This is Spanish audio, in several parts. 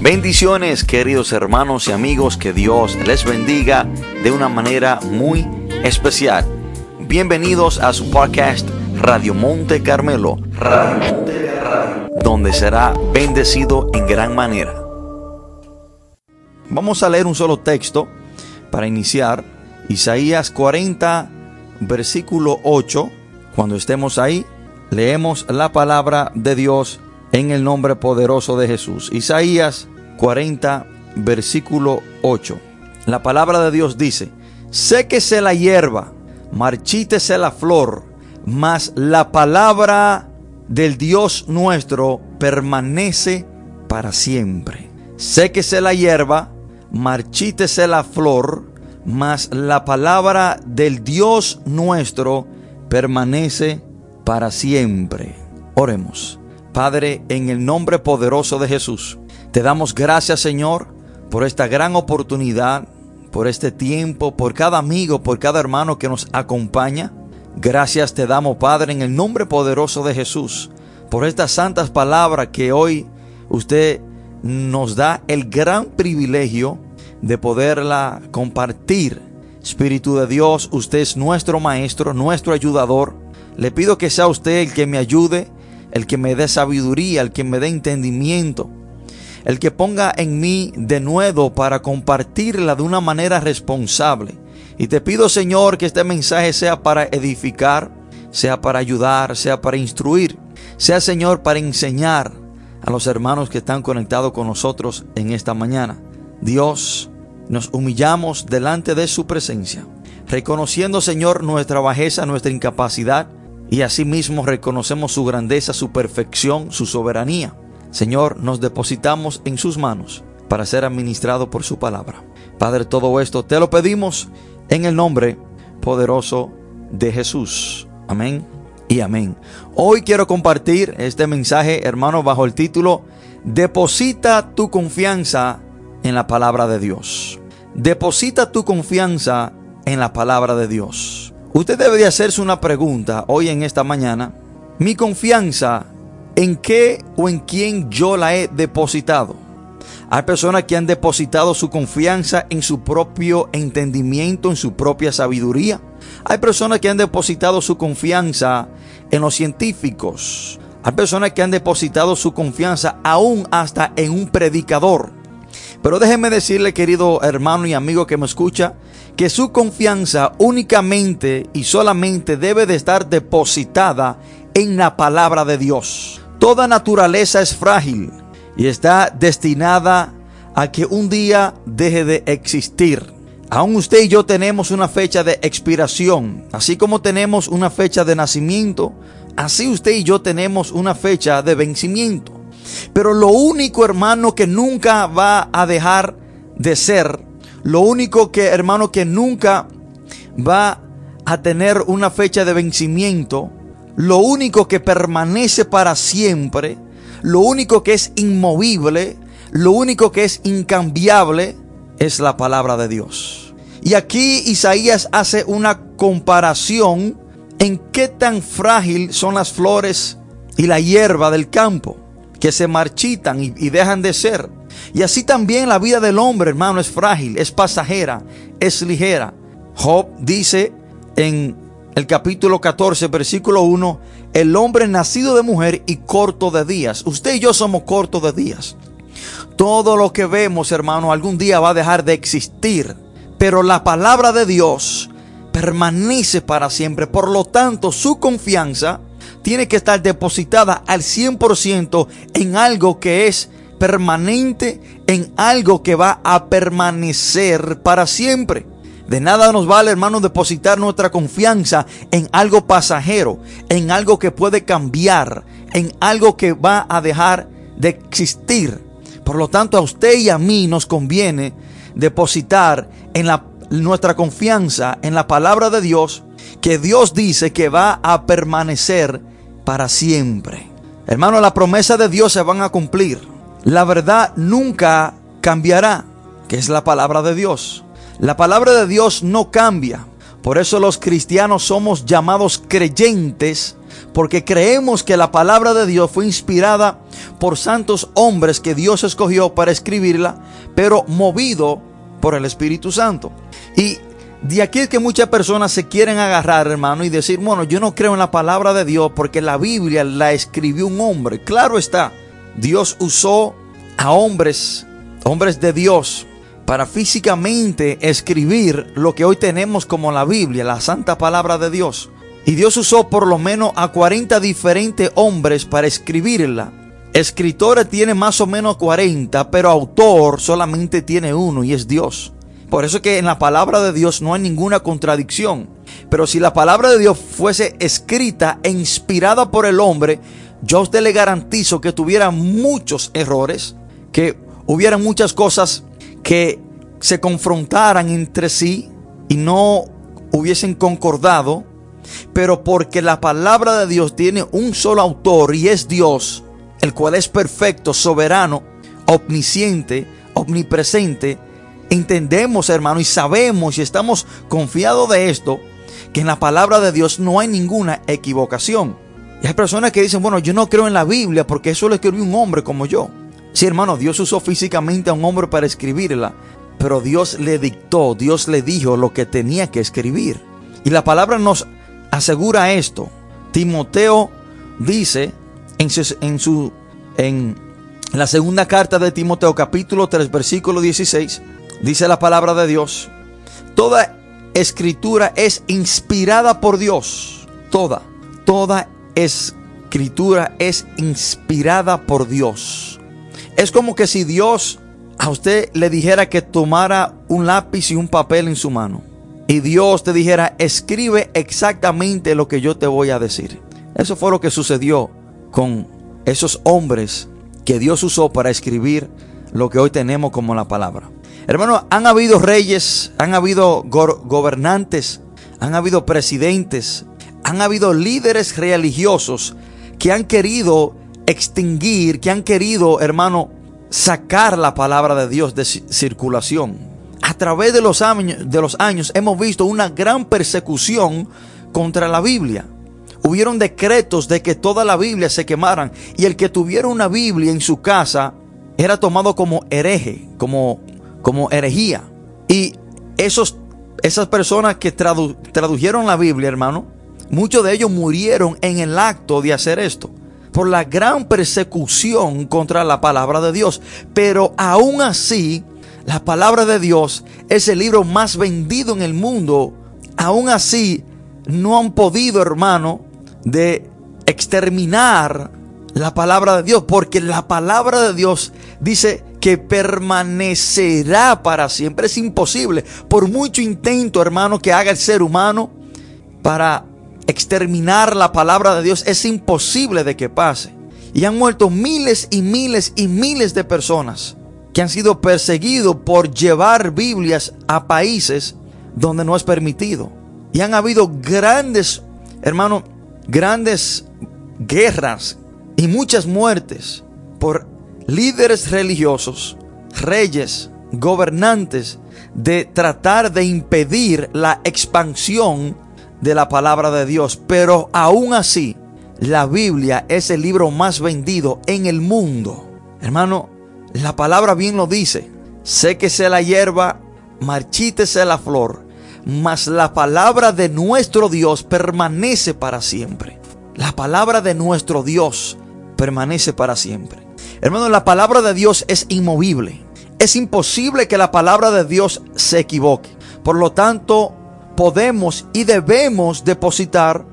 Bendiciones queridos hermanos y amigos, que Dios les bendiga de una manera muy especial. Bienvenidos a su podcast Radio Monte Carmelo, donde será bendecido en gran manera. Vamos a leer un solo texto para iniciar, Isaías 40, versículo 8. Cuando estemos ahí, leemos la palabra de Dios en el nombre poderoso de Jesús. Isaías 40, versículo 8. La palabra de Dios dice, séquese la hierba, marchítese la flor, mas la palabra del Dios nuestro permanece para siempre. Séquese la hierba, marchítese la flor, mas la palabra del Dios nuestro permanece para siempre. Oremos. Padre, en el nombre poderoso de Jesús, te damos gracias, Señor, por esta gran oportunidad, por este tiempo, por cada amigo, por cada hermano que nos acompaña. Gracias te damos, Padre, en el nombre poderoso de Jesús, por estas santas palabras que hoy usted nos da el gran privilegio de poderla compartir. Espíritu de Dios, usted es nuestro maestro, nuestro ayudador. Le pido que sea usted el que me ayude el que me dé sabiduría, el que me dé entendimiento, el que ponga en mí de nuevo para compartirla de una manera responsable. Y te pido, Señor, que este mensaje sea para edificar, sea para ayudar, sea para instruir, sea, Señor, para enseñar a los hermanos que están conectados con nosotros en esta mañana. Dios, nos humillamos delante de su presencia, reconociendo, Señor, nuestra bajeza, nuestra incapacidad, y asimismo reconocemos su grandeza, su perfección, su soberanía. Señor, nos depositamos en sus manos para ser administrado por su palabra. Padre, todo esto te lo pedimos en el nombre poderoso de Jesús. Amén y amén. Hoy quiero compartir este mensaje, hermano, bajo el título Deposita tu confianza en la palabra de Dios. Deposita tu confianza en la palabra de Dios. Usted debería hacerse una pregunta hoy en esta mañana. Mi confianza, ¿en qué o en quién yo la he depositado? Hay personas que han depositado su confianza en su propio entendimiento, en su propia sabiduría. Hay personas que han depositado su confianza en los científicos. Hay personas que han depositado su confianza aún hasta en un predicador. Pero déjeme decirle, querido hermano y amigo que me escucha, que su confianza únicamente y solamente debe de estar depositada en la palabra de Dios. Toda naturaleza es frágil y está destinada a que un día deje de existir. Aún usted y yo tenemos una fecha de expiración, así como tenemos una fecha de nacimiento, así usted y yo tenemos una fecha de vencimiento. Pero lo único, hermano, que nunca va a dejar de ser lo único que, hermano, que nunca va a tener una fecha de vencimiento, lo único que permanece para siempre, lo único que es inmovible, lo único que es incambiable, es la palabra de Dios. Y aquí Isaías hace una comparación en qué tan frágil son las flores y la hierba del campo, que se marchitan y, dejan de ser. Y así también la vida del hombre, hermano, es frágil, es pasajera, es ligera. Job dice en el capítulo 14, versículo 1, el hombre nacido de mujer y corto de días. Usted y yo somos cortos de días. Todo lo que vemos, hermano, algún día va a dejar de existir. Pero la palabra de Dios permanece para siempre. Por lo tanto, su confianza tiene que estar depositada al 100% en algo que es permanente en algo que va a permanecer para siempre. De nada nos vale, hermano, depositar nuestra confianza en algo pasajero, en algo que puede cambiar, en algo que va a dejar de existir. Por lo tanto, a usted y a mí nos conviene depositar en la, nuestra confianza en la palabra de Dios, que Dios dice que va a permanecer para siempre. Hermano, la promesa de Dios se van a cumplir. La verdad nunca cambiará, que es la palabra de Dios. La palabra de Dios no cambia. Por eso los cristianos somos llamados creyentes, porque creemos que la palabra de Dios fue inspirada por santos hombres que Dios escogió para escribirla, pero movido por el Espíritu Santo. Y de aquí es que muchas personas se quieren agarrar, hermano, y decir, bueno, yo no creo en la palabra de Dios porque la Biblia la escribió un hombre. Claro está, Dios usó a hombres, hombres de Dios, para físicamente escribir lo que hoy tenemos como la Biblia, la santa palabra de Dios. Y Dios usó por lo menos a 40 diferentes hombres para escribirla. Escritores tiene más o menos 40, pero autor solamente tiene uno y es Dios. Por eso que en la palabra de Dios no hay ninguna contradicción. Pero si la palabra de Dios fuese escrita e inspirada por el hombre, yo a usted le garantizo que tuviera muchos errores, que hubiera muchas cosas que se confrontaran entre sí y no hubiesen concordado, pero porque la palabra de Dios tiene un solo autor y es Dios, el cual es perfecto, soberano, omnisciente, omnipresente, entendemos, hermano, y sabemos y estamos confiados de esto, que en la palabra de Dios no hay ninguna equivocación. Y hay personas que dicen, bueno, yo no creo en la Biblia porque eso lo escribió un hombre como yo. Sí, hermano, Dios usó físicamente a un hombre para escribirla, pero Dios le dictó, Dios le dijo lo que tenía que escribir. Y la palabra nos asegura esto. Timoteo dice en su, en, la segunda carta de Timoteo capítulo 3 versículo 16, dice la palabra de Dios, toda escritura es inspirada por Dios, toda, toda escritura es inspirada por Dios es como que si Dios a usted le dijera que tomara un lápiz y un papel en su mano. Y Dios te dijera, escribe exactamente lo que yo te voy a decir. Eso fue lo que sucedió con esos hombres que Dios usó para escribir lo que hoy tenemos como la palabra. Hermano, han habido reyes, han habido gobernantes, han habido presidentes, han habido líderes religiosos que han querido extinguir, que han querido, hermano, sacar la palabra de Dios de circulación. A través de los años, de los años hemos visto una gran persecución contra la Biblia. Hubieron decretos de que toda la Biblia se quemaran y el que tuviera una Biblia en su casa era tomado como hereje, como, como herejía. Y esos, esas personas que tradujeron la Biblia, hermano, muchos de ellos murieron en el acto de hacer esto por la gran persecución contra la palabra de Dios. Pero aún así, la palabra de Dios es el libro más vendido en el mundo. Aún así, no han podido, hermano, de exterminar la palabra de Dios, porque la palabra de Dios dice que permanecerá para siempre. Es imposible, por mucho intento, hermano, que haga el ser humano para exterminar la palabra de Dios es imposible de que pase. Y han muerto miles y miles y miles de personas que han sido perseguidos por llevar Biblias a países donde no es permitido. Y han habido grandes, hermano, grandes guerras y muchas muertes por líderes religiosos, reyes, gobernantes, de tratar de impedir la expansión de la palabra de Dios. Pero aún así, la Biblia es el libro más vendido en el mundo. Hermano, la palabra bien lo dice. Séquese la hierba, marchítese la flor, mas la palabra de nuestro Dios permanece para siempre. La palabra de nuestro Dios permanece para siempre. Hermano, la palabra de Dios es inmovible. Es imposible que la palabra de Dios se equivoque. Por lo tanto, podemos y debemos depositar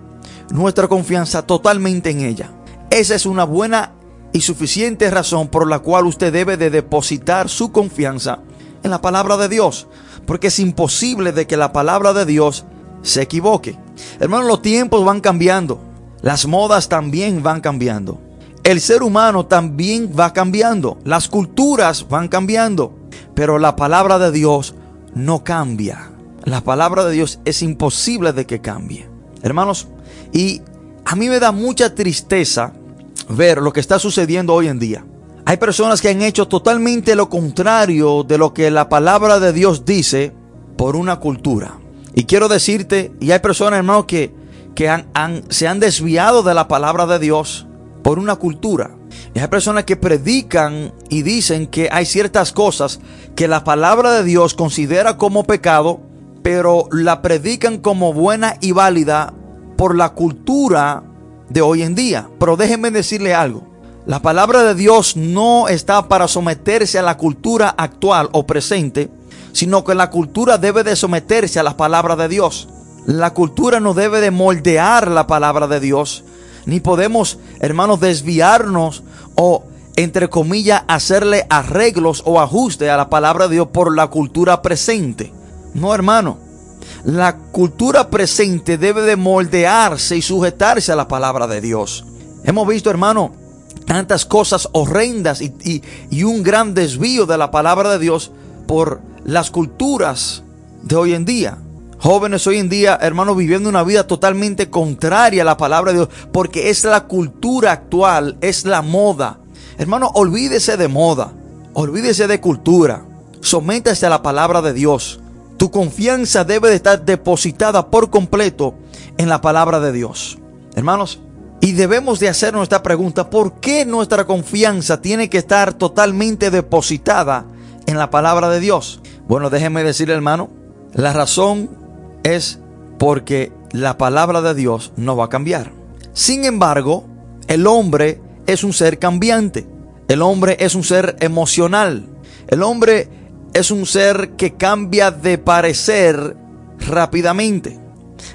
nuestra confianza totalmente en ella. Esa es una buena y suficiente razón por la cual usted debe de depositar su confianza en la palabra de Dios, porque es imposible de que la palabra de Dios se equivoque. Hermanos, los tiempos van cambiando, las modas también van cambiando, el ser humano también va cambiando, las culturas van cambiando, pero la palabra de Dios no cambia. La palabra de Dios es imposible de que cambie. Hermanos, y a mí me da mucha tristeza ver lo que está sucediendo hoy en día. Hay personas que han hecho totalmente lo contrario de lo que la palabra de Dios dice por una cultura. Y quiero decirte, y hay personas, hermanos, que, que se han desviado de la palabra de Dios por una cultura. Y hay personas que predican y dicen que hay ciertas cosas que la palabra de Dios considera como pecado, pero la predican como buena y válida por la cultura de hoy en día. Pero déjenme decirle algo. La palabra de Dios no está para someterse a la cultura actual o presente, sino que la cultura debe de someterse a la palabra de Dios. La cultura no debe de moldear la palabra de Dios, ni podemos, hermanos, desviarnos o, entre comillas, hacerle arreglos o ajustes a la palabra de Dios por la cultura presente. No, hermano. La cultura presente debe de moldearse y sujetarse a la palabra de Dios. Hemos visto, hermano, tantas cosas horrendas y, y, un gran desvío de la palabra de Dios por las culturas de hoy en día. Jóvenes hoy en día, hermanos, viviendo una vida totalmente contraria a la palabra de Dios, porque es la cultura actual, es la moda. Hermano, olvídese de moda, olvídese de cultura, sométase a la palabra de Dios. Tu confianza debe de estar depositada por completo en la palabra de Dios. Hermanos, y debemos de hacer nuestra pregunta, ¿por qué nuestra confianza tiene que estar totalmente depositada en la palabra de Dios? Bueno, déjeme decirle, hermano, la razón es porque la palabra de Dios no va a cambiar. Sin embargo, el hombre es un ser cambiante. El hombre es un ser emocional. El hombre es un ser que cambia de parecer rápidamente.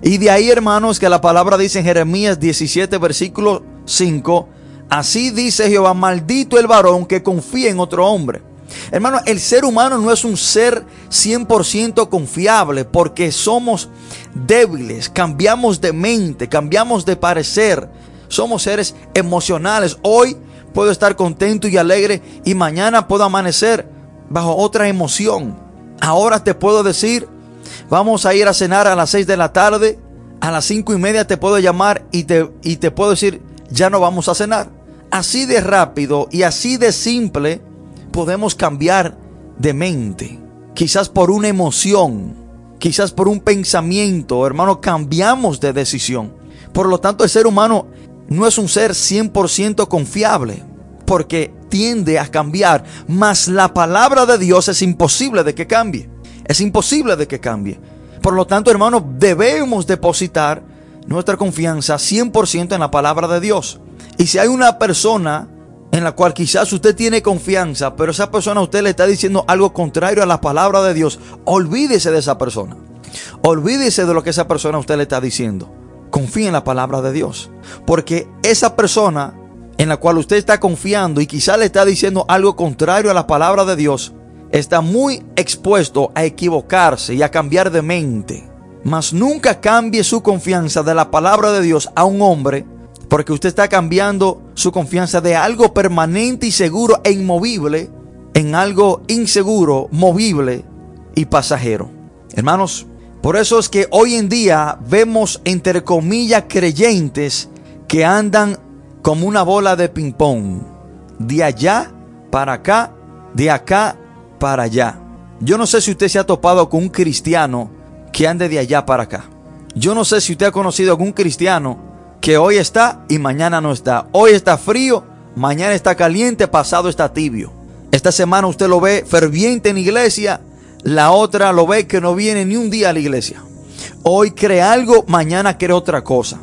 Y de ahí, hermanos, que la palabra dice en Jeremías 17, versículo 5, así dice Jehová, maldito el varón que confía en otro hombre. Hermano, el ser humano no es un ser 100% confiable porque somos débiles, cambiamos de mente, cambiamos de parecer, somos seres emocionales. Hoy puedo estar contento y alegre y mañana puedo amanecer bajo otra emoción. Ahora te puedo decir, vamos a ir a cenar a las 6 de la tarde, a las cinco y media te puedo llamar y te, y te puedo decir, ya no vamos a cenar. Así de rápido y así de simple podemos cambiar de mente. Quizás por una emoción, quizás por un pensamiento, hermano, cambiamos de decisión. Por lo tanto, el ser humano no es un ser 100% confiable, porque tiende a cambiar, mas la palabra de Dios es imposible de que cambie. Es imposible de que cambie. Por lo tanto, hermano, debemos depositar nuestra confianza 100% en la palabra de Dios. Y si hay una persona en la cual quizás usted tiene confianza, pero esa persona a usted le está diciendo algo contrario a la palabra de Dios, olvídese de esa persona. Olvídese de lo que esa persona a usted le está diciendo. Confíe en la palabra de Dios. Porque esa persona en la cual usted está confiando y quizás le está diciendo algo contrario a la palabra de Dios, está muy expuesto a equivocarse y a cambiar de mente. Mas nunca cambie su confianza de la palabra de Dios a un hombre porque usted está cambiando su confianza de algo permanente y seguro e inmovible en algo inseguro, movible y pasajero. Hermanos, por eso es que hoy en día vemos entre comillas creyentes que andan como una bola de ping-pong. De allá para acá, de acá para allá. Yo no sé si usted se ha topado con un cristiano que ande de allá para acá. Yo no sé si usted ha conocido algún cristiano que hoy está y mañana no está. Hoy está frío, mañana está caliente, pasado está tibio. Esta semana usted lo ve ferviente en iglesia, la otra lo ve que no viene ni un día a la iglesia. Hoy cree algo, mañana cree otra cosa.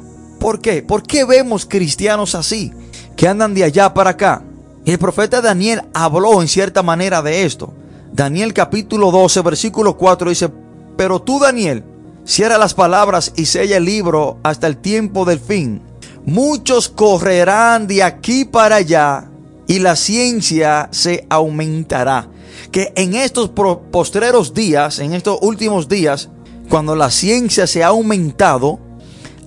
¿Por qué? ¿Por qué vemos cristianos así, que andan de allá para acá? Y el profeta Daniel habló en cierta manera de esto. Daniel capítulo 12, versículo 4 dice, pero tú Daniel, Cierra las palabras y sella el libro hasta el tiempo del fin. Muchos correrán de aquí para allá y la ciencia se aumentará. Que en estos postreros días, en estos últimos días, cuando la ciencia se ha aumentado,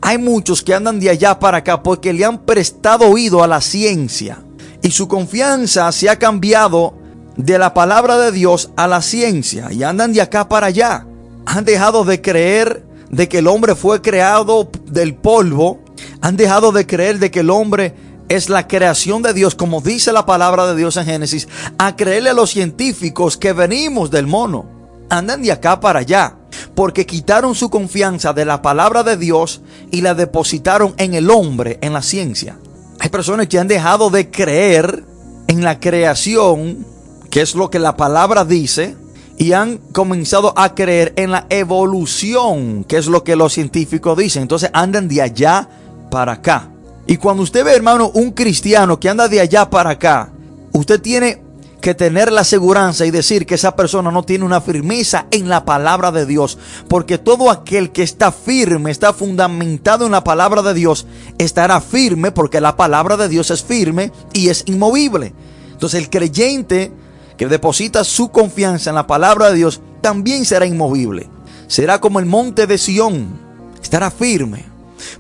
hay muchos que andan de allá para acá porque le han prestado oído a la ciencia. Y su confianza se ha cambiado de la palabra de Dios a la ciencia. Y andan de acá para allá han dejado de creer de que el hombre fue creado del polvo, han dejado de creer de que el hombre es la creación de Dios, como dice la palabra de Dios en Génesis, a creerle a los científicos que venimos del mono. Andan de acá para allá, porque quitaron su confianza de la palabra de Dios y la depositaron en el hombre, en la ciencia. Hay personas que han dejado de creer en la creación, que es lo que la palabra dice, y han comenzado a creer en la evolución, que es lo que los científicos dicen. Entonces andan de allá para acá. Y cuando usted ve, hermano, un cristiano que anda de allá para acá, usted tiene que tener la seguridad y decir que esa persona no tiene una firmeza en la palabra de Dios. Porque todo aquel que está firme, está fundamentado en la palabra de Dios, estará firme porque la palabra de Dios es firme y es inmovible. Entonces el creyente que deposita su confianza en la palabra de Dios también será inmovible. Será como el monte de Sión, estará firme.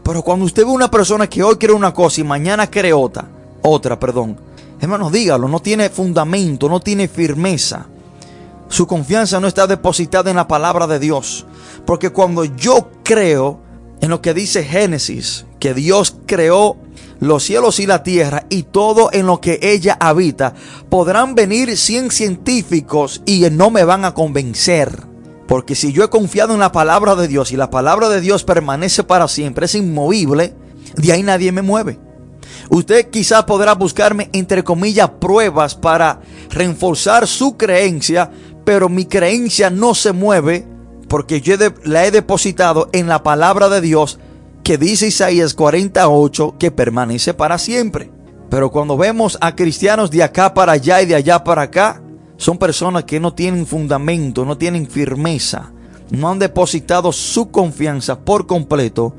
Pero cuando usted ve una persona que hoy cree una cosa y mañana cree otra, otra, perdón, Hermanos, dígalo, no tiene fundamento, no tiene firmeza. Su confianza no está depositada en la palabra de Dios. Porque cuando yo creo en lo que dice Génesis, que Dios creó los cielos y la tierra y todo en lo que ella habita, podrán venir 100 científicos y no me van a convencer. Porque si yo he confiado en la palabra de Dios y la palabra de Dios permanece para siempre, es inmovible, de ahí nadie me mueve. Usted quizás podrá buscarme, entre comillas, pruebas para reforzar su creencia, pero mi creencia no se mueve porque yo la he depositado en la palabra de Dios que dice Isaías 48 que permanece para siempre. Pero cuando vemos a cristianos de acá para allá y de allá para acá, son personas que no tienen fundamento, no tienen firmeza, no han depositado su confianza por completo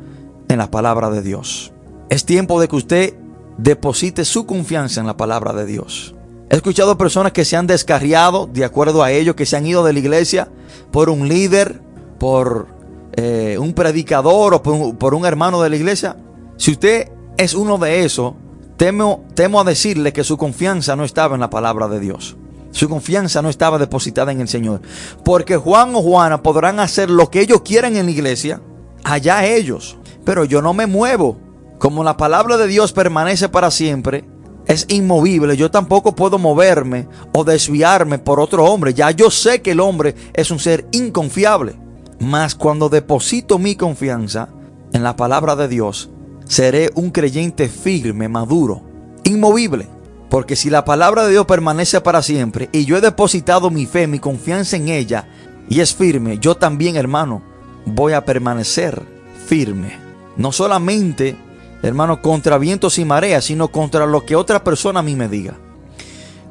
en la palabra de Dios. Es tiempo de que usted deposite su confianza en la palabra de Dios. He escuchado personas que se han descarriado de acuerdo a ello, que se han ido de la iglesia por un líder, por eh, un predicador o por un, hermano de la iglesia. Si usted es uno de esos, temo, temo a decirle que su confianza no estaba en la palabra de Dios. Su confianza no estaba depositada en el Señor. Porque Juan o Juana podrán hacer lo que ellos quieran en la iglesia, allá ellos. Pero yo no me muevo como la palabra de Dios permanece para siempre, es inmovible, yo tampoco puedo moverme o desviarme por otro hombre. Ya yo sé que el hombre es un ser inconfiable. Mas cuando deposito mi confianza en la palabra de Dios, seré un creyente firme, maduro, inmovible. Porque si la palabra de Dios permanece para siempre y yo he depositado mi fe, mi confianza en ella y es firme, yo también, hermano, voy a permanecer firme. No solamente hermano, contra vientos y mareas, sino contra lo que otra persona a mí me diga.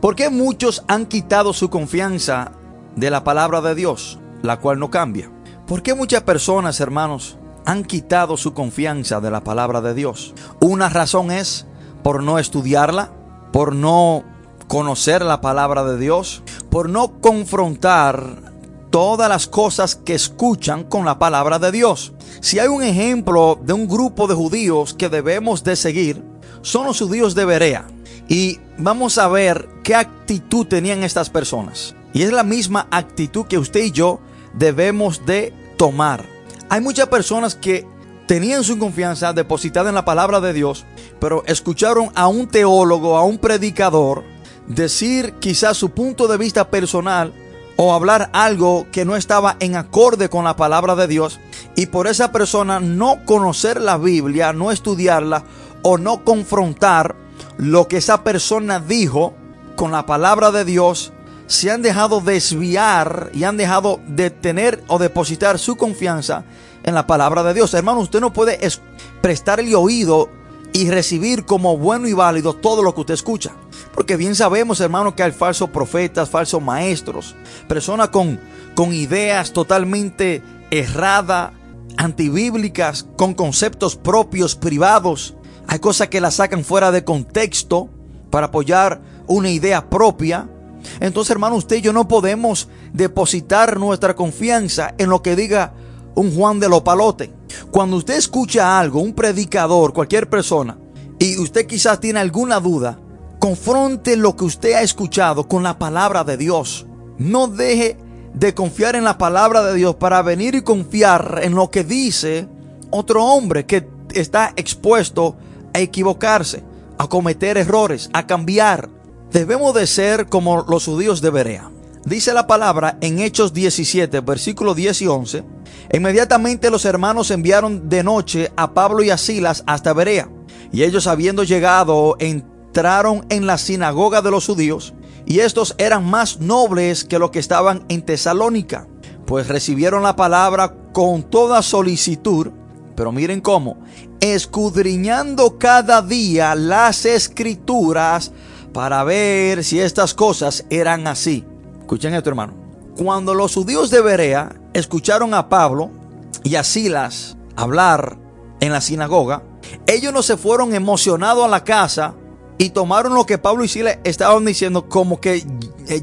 ¿Por qué muchos han quitado su confianza de la palabra de Dios, la cual no cambia? ¿Por qué muchas personas, hermanos, han quitado su confianza de la palabra de Dios? Una razón es por no estudiarla, por no conocer la palabra de Dios, por no confrontar todas las cosas que escuchan con la palabra de Dios. Si hay un ejemplo de un grupo de judíos que debemos de seguir, son los judíos de Berea. Y vamos a ver qué actitud tenían estas personas. Y es la misma actitud que usted y yo debemos de tomar. Hay muchas personas que tenían su confianza depositada en la palabra de Dios, pero escucharon a un teólogo, a un predicador, decir quizás su punto de vista personal o hablar algo que no estaba en acorde con la palabra de Dios y por esa persona no conocer la Biblia, no estudiarla o no confrontar lo que esa persona dijo con la palabra de Dios, se han dejado desviar y han dejado de tener o depositar su confianza en la palabra de Dios. Hermano, usted no puede prestarle oído y recibir como bueno y válido todo lo que usted escucha. Porque bien sabemos, hermano, que hay falsos profetas, falsos maestros, personas con, con ideas totalmente erradas, antibíblicas, con conceptos propios, privados. Hay cosas que las sacan fuera de contexto para apoyar una idea propia. Entonces, hermano, usted y yo no podemos depositar nuestra confianza en lo que diga un Juan de los Palotes. Cuando usted escucha algo, un predicador, cualquier persona, y usted quizás tiene alguna duda, confronte lo que usted ha escuchado con la palabra de Dios. No deje de confiar en la palabra de Dios para venir y confiar en lo que dice otro hombre que está expuesto a equivocarse, a cometer errores, a cambiar. Debemos de ser como los judíos de Berea. Dice la palabra en Hechos 17, versículos 10 y 11. Inmediatamente los hermanos enviaron de noche a Pablo y a Silas hasta Berea Y ellos habiendo llegado entraron en la sinagoga de los judíos y estos eran más nobles que los que estaban en Tesalónica, pues recibieron la palabra con toda solicitud, pero miren cómo, escudriñando cada día las escrituras para ver si estas cosas eran así. Escuchen esto, hermano. Cuando los judíos de Berea escucharon a Pablo y a Silas hablar en la sinagoga, ellos no se fueron emocionados a la casa y tomaron lo que Pablo y Silas estaban diciendo como que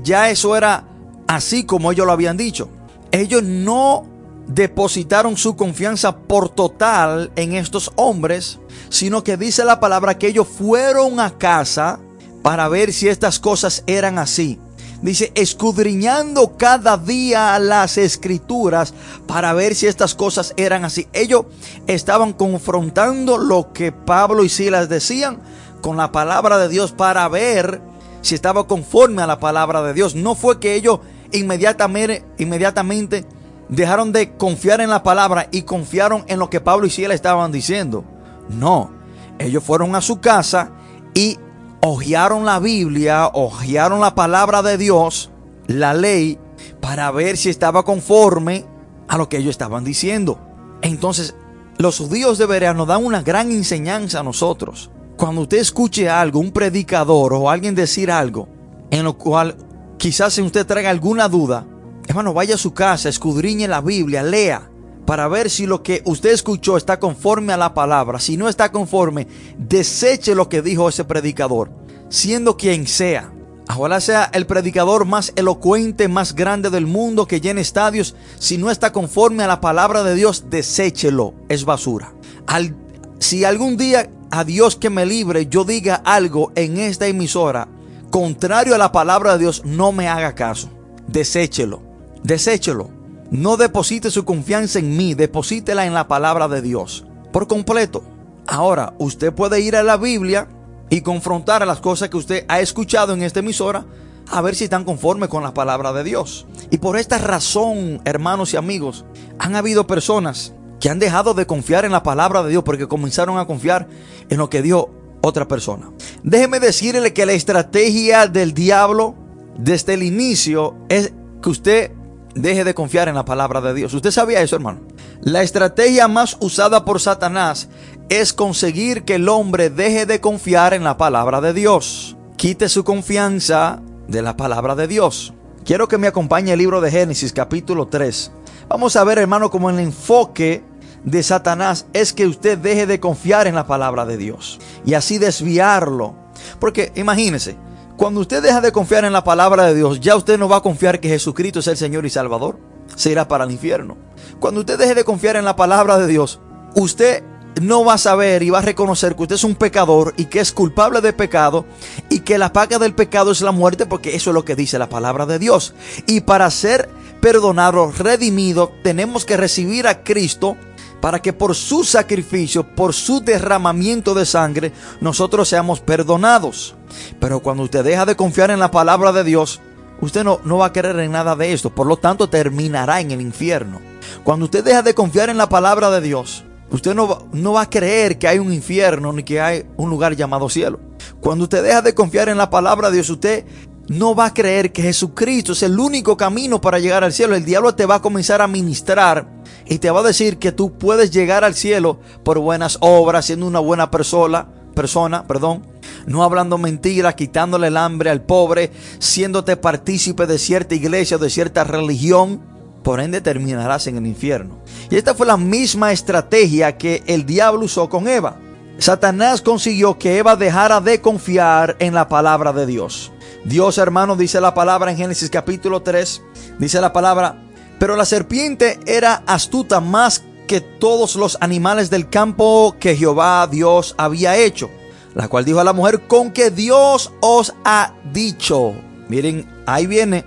ya eso era así como ellos lo habían dicho. Ellos no depositaron su confianza por total en estos hombres, sino que dice la palabra que ellos fueron a casa para ver si estas cosas eran así. Dice, escudriñando cada día las escrituras para ver si estas cosas eran así. Ellos estaban confrontando lo que Pablo y Silas decían con la palabra de Dios para ver si estaba conforme a la palabra de Dios. No fue que ellos inmediatamente, inmediatamente dejaron de confiar en la palabra y confiaron en lo que Pablo y Silas estaban diciendo. No, ellos fueron a su casa y ojearon la Biblia, ojearon la palabra de Dios, la ley, para ver si estaba conforme a lo que ellos estaban diciendo. Entonces, los judíos de Berea nos dan una gran enseñanza a nosotros. Cuando usted escuche algo, un predicador o alguien decir algo, en lo cual quizás usted traiga alguna duda, hermano, vaya a su casa, escudriñe la Biblia, lea, para ver si lo que usted escuchó está conforme a la palabra. Si no está conforme, deseche lo que dijo ese predicador, siendo quien sea. Ojalá sea el predicador más elocuente, más grande del mundo que llene estadios. Si no está conforme a la palabra de Dios, deséchelo. Es basura. Al, si algún día a Dios que me libre yo diga algo en esta emisora contrario a la palabra de Dios, no me haga caso. Deséchelo. Deséchelo. No deposite su confianza en mí, deposítela en la palabra de Dios por completo. Ahora, usted puede ir a la Biblia y confrontar las cosas que usted ha escuchado en esta emisora a ver si están conformes con la palabra de Dios. Y por esta razón, hermanos y amigos, han habido personas que han dejado de confiar en la palabra de Dios porque comenzaron a confiar en lo que dio otra persona. Déjeme decirle que la estrategia del diablo desde el inicio es que usted deje de confiar en la palabra de Dios. ¿Usted sabía eso, hermano? La estrategia más usada por Satanás es conseguir que el hombre deje de confiar en la palabra de Dios. Quite su confianza de la palabra de Dios. Quiero que me acompañe el libro de Génesis capítulo 3. Vamos a ver, hermano, cómo el enfoque de Satanás es que usted deje de confiar en la palabra de Dios y así desviarlo. Porque imagínese, cuando usted deja de confiar en la palabra de Dios, ya usted no va a confiar que Jesucristo es el Señor y Salvador. Se irá para el infierno. Cuando usted deje de confiar en la palabra de Dios, usted no va a saber y va a reconocer que usted es un pecador y que es culpable de pecado y que la paga del pecado es la muerte porque eso es lo que dice la palabra de Dios. Y para ser perdonado, redimido, tenemos que recibir a Cristo para que por su sacrificio, por su derramamiento de sangre, nosotros seamos perdonados. Pero cuando usted deja de confiar en la palabra de Dios, usted no, no va a querer en nada de esto, por lo tanto terminará en el infierno. Cuando usted deja de confiar en la palabra de Dios, usted no, no va a creer que hay un infierno ni que hay un lugar llamado cielo. Cuando usted deja de confiar en la palabra de Dios, usted no va a creer que Jesucristo es el único camino para llegar al cielo. El diablo te va a comenzar a ministrar y te va a decir que tú puedes llegar al cielo por buenas obras, siendo una buena persona, persona, perdón, no hablando mentiras, quitándole el hambre al pobre, siéndote partícipe de cierta iglesia o de cierta religión, por ende terminarás en el infierno. Y esta fue la misma estrategia que el diablo usó con Eva. Satanás consiguió que Eva dejara de confiar en la palabra de Dios. Dios, hermano, dice la palabra en Génesis capítulo 3, dice la palabra, pero la serpiente era astuta más que todos los animales del campo que Jehová Dios había hecho, la cual dijo a la mujer, con que Dios os ha dicho. Miren, ahí viene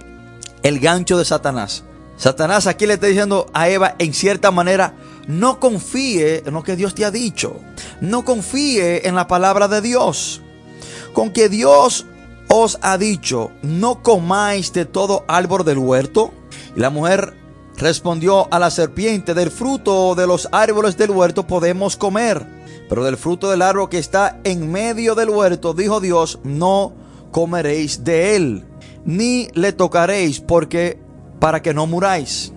el gancho de Satanás. Satanás aquí le está diciendo a Eva en cierta manera, no confíe en lo que Dios te ha dicho. No confíe en la palabra de Dios. Con que Dios os ha dicho, no comáis de todo árbol del huerto. Y la mujer respondió a la serpiente, del fruto de los árboles del huerto podemos comer, Pero del fruto del árbol que está en medio del huerto, dijo Dios, no comeréis de él, ni le tocaréis, porque para que no muráis.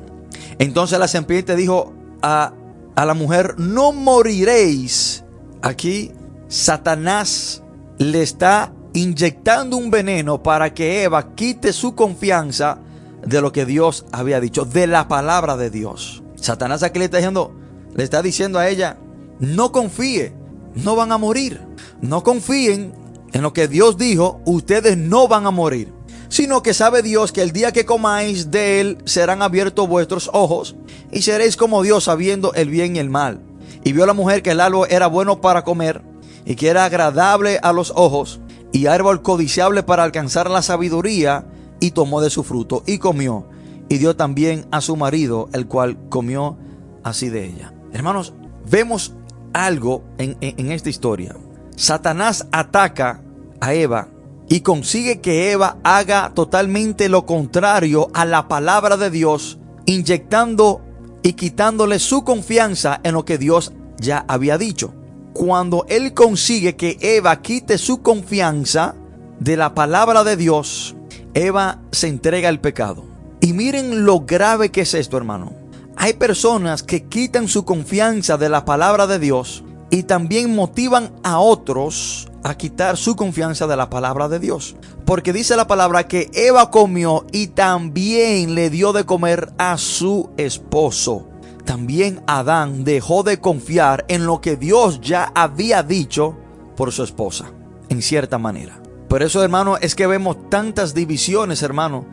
Entonces la serpiente dijo a, a la mujer, no moriréis. Aquí Satanás le está inyectando un veneno para que Eva quite su confianza de lo que Dios había dicho, de la palabra de Dios. Satanás aquí le está diciendo, le está diciendo a ella, no confíe, no van a morir. No confíen en lo que Dios dijo, ustedes no van a morir. Sino que sabe Dios que el día que comáis de él serán abiertos vuestros ojos y seréis como Dios sabiendo el bien y el mal. Y vio la mujer que el árbol era bueno para comer y que era agradable a los ojos y árbol codiciable para alcanzar la sabiduría y tomó de su fruto y comió y dio también a su marido el cual comió así de ella. Hermanos, vemos algo en, esta historia. Satanás ataca a Eva y consigue que Eva haga totalmente lo contrario a la palabra de Dios, inyectando y quitándole su confianza en lo que Dios ya había dicho. Cuando él consigue que Eva quite su confianza de la palabra de Dios, Eva se entrega al pecado. Y miren lo grave que es esto, hermano. Hay personas que quitan su confianza de la palabra de Dios y también motivan a otros a quitar su confianza de la palabra de Dios. Porque dice la palabra que Eva comió y también le dio de comer a su esposo. También Adán dejó de confiar en lo que Dios ya había dicho por su esposa, en cierta manera. Por eso, hermano, es que vemos tantas divisiones, hermano,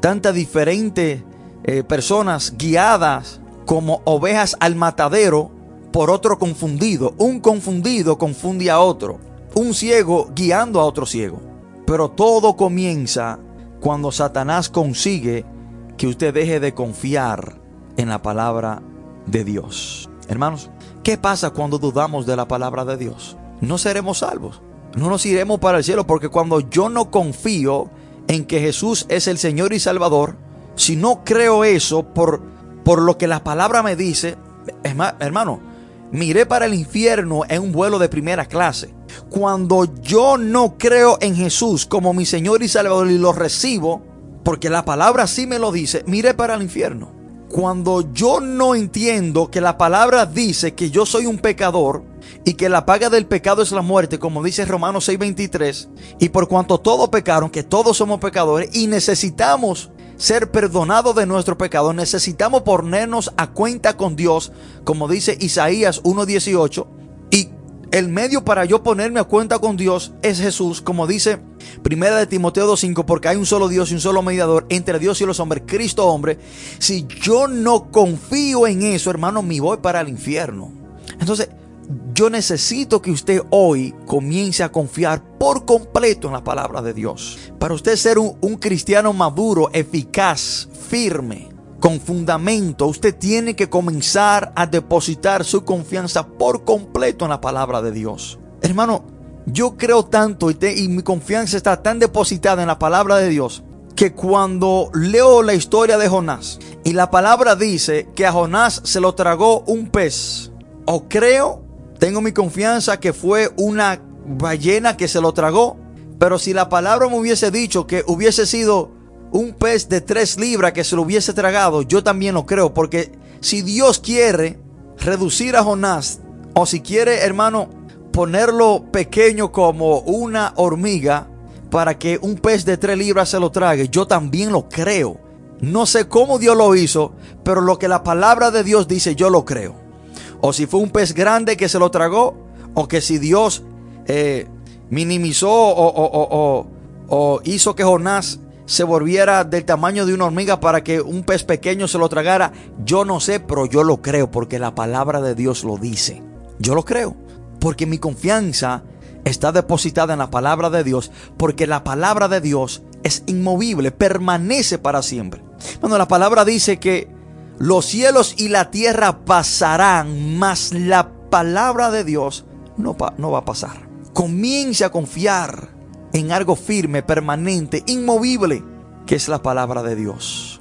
tantas diferentes eh, personas guiadas como ovejas al matadero por otro confundido. Un confundido confunde a otro. Un ciego guiando a otro ciego. Pero todo comienza cuando Satanás consigue que usted deje de confiar en la palabra de Dios. Hermanos, ¿qué pasa cuando dudamos de la palabra de Dios? No seremos salvos. No nos iremos para el cielo porque cuando yo no confío en que Jesús es el Señor y Salvador, si no creo eso por, por lo que la palabra me dice, hermano, miré para el infierno en un vuelo de primera clase. Cuando yo no creo en Jesús como mi Señor y Salvador y lo recibo, porque la palabra sí me lo dice, miré para el infierno. Cuando yo no entiendo que la palabra dice que yo soy un pecador y que la paga del pecado es la muerte, como dice Romanos 6:23, y por cuanto todos pecaron, que todos somos pecadores y necesitamos ser perdonados de nuestro pecado, necesitamos ponernos a cuenta con Dios, como dice Isaías 1.18. Y el medio para yo ponerme a cuenta con Dios es Jesús, como dice Primera de Timoteo 2.5, porque hay un solo Dios y un solo mediador entre Dios y los hombres, Cristo hombre. Si yo no confío en eso, hermano, me voy para el infierno. Entonces, yo necesito que usted hoy comience a confiar por completo en la palabra de Dios. Para usted ser un, cristiano maduro, eficaz, firme, con fundamento, usted tiene que comenzar a depositar su confianza por completo en la palabra de Dios. Hermano, yo creo tanto y, y mi confianza está tan depositada en la palabra de Dios que cuando leo la historia de Jonás y la palabra dice que a Jonás se lo tragó un pez, o creo tengo mi confianza que fue una ballena que se lo tragó. Pero si la palabra me hubiese dicho que hubiese sido un pez de tres libras que se lo hubiese tragado, yo también lo creo. Porque si Dios quiere reducir a Jonás, o si quiere, hermano, ponerlo pequeño como una hormiga, para que un pez de tres libras se lo trague, yo también lo creo. No sé cómo Dios lo hizo, pero lo que la palabra de Dios dice, yo lo creo o si fue un pez grande que se lo tragó, o que si Dios eh, minimizó o, o, hizo que Jonás se volviera del tamaño de una hormiga para que un pez pequeño se lo tragara, yo no sé, pero yo lo creo porque la palabra de Dios lo dice. Yo lo creo, porque mi confianza está depositada en la palabra de Dios, porque la palabra de Dios es inmovible, permanece para siempre. Cuando la palabra dice que los cielos y la tierra pasarán, mas la palabra de Dios no, va a pasar. Comience a confiar en algo firme, permanente, inmovible, que es la palabra de Dios.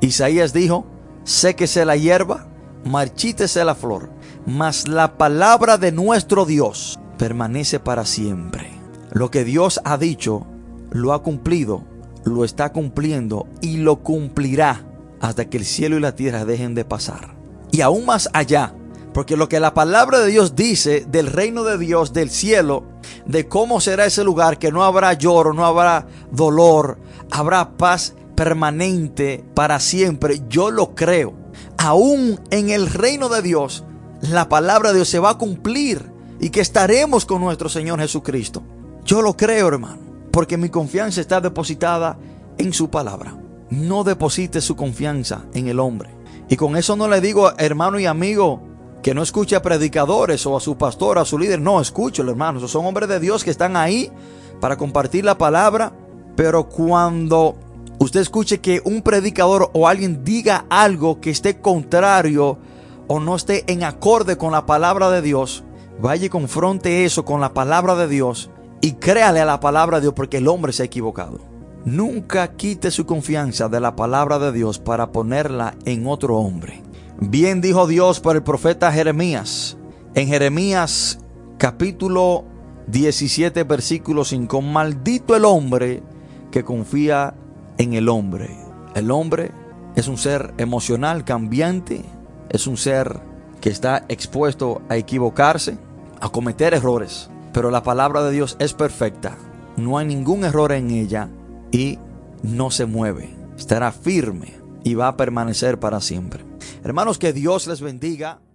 Isaías dijo, séquese la hierba, marchítese la flor, mas la palabra de nuestro Dios permanece para siempre. Lo que Dios ha dicho, lo ha cumplido, lo está cumpliendo y lo cumplirá hasta que el cielo y la tierra dejen de pasar. Y aún más allá, porque lo que la palabra de Dios dice del reino de Dios, del cielo, de cómo será ese lugar, que no habrá lloro, no habrá dolor, habrá paz permanente para siempre, yo lo creo. Aún en el reino de Dios, la palabra de Dios se va a cumplir y que estaremos con nuestro Señor Jesucristo. Yo lo creo, hermano, porque mi confianza está depositada en su palabra. No deposite su confianza en el hombre. Y con eso no le digo, hermano y amigo, que no escuche a predicadores o a su pastor, a su líder. No, escúchelo, hermano. Son hombres de Dios que están ahí para compartir la palabra. Pero cuando usted escuche que un predicador o alguien diga algo que esté contrario o no esté en acorde con la palabra de Dios, vaya y confronte eso con la palabra de Dios y créale a la palabra de Dios porque el hombre se ha equivocado. Nunca quite su confianza de la palabra de Dios para ponerla en otro hombre. Bien dijo Dios por el profeta Jeremías. En Jeremías capítulo 17 versículo 5. Maldito el hombre que confía en el hombre. El hombre es un ser emocional, cambiante. Es un ser que está expuesto a equivocarse, a cometer errores. Pero la palabra de Dios es perfecta. No hay ningún error en ella y no se mueve. Estará firme y va a permanecer para siempre. Hermanos, que Dios les bendiga.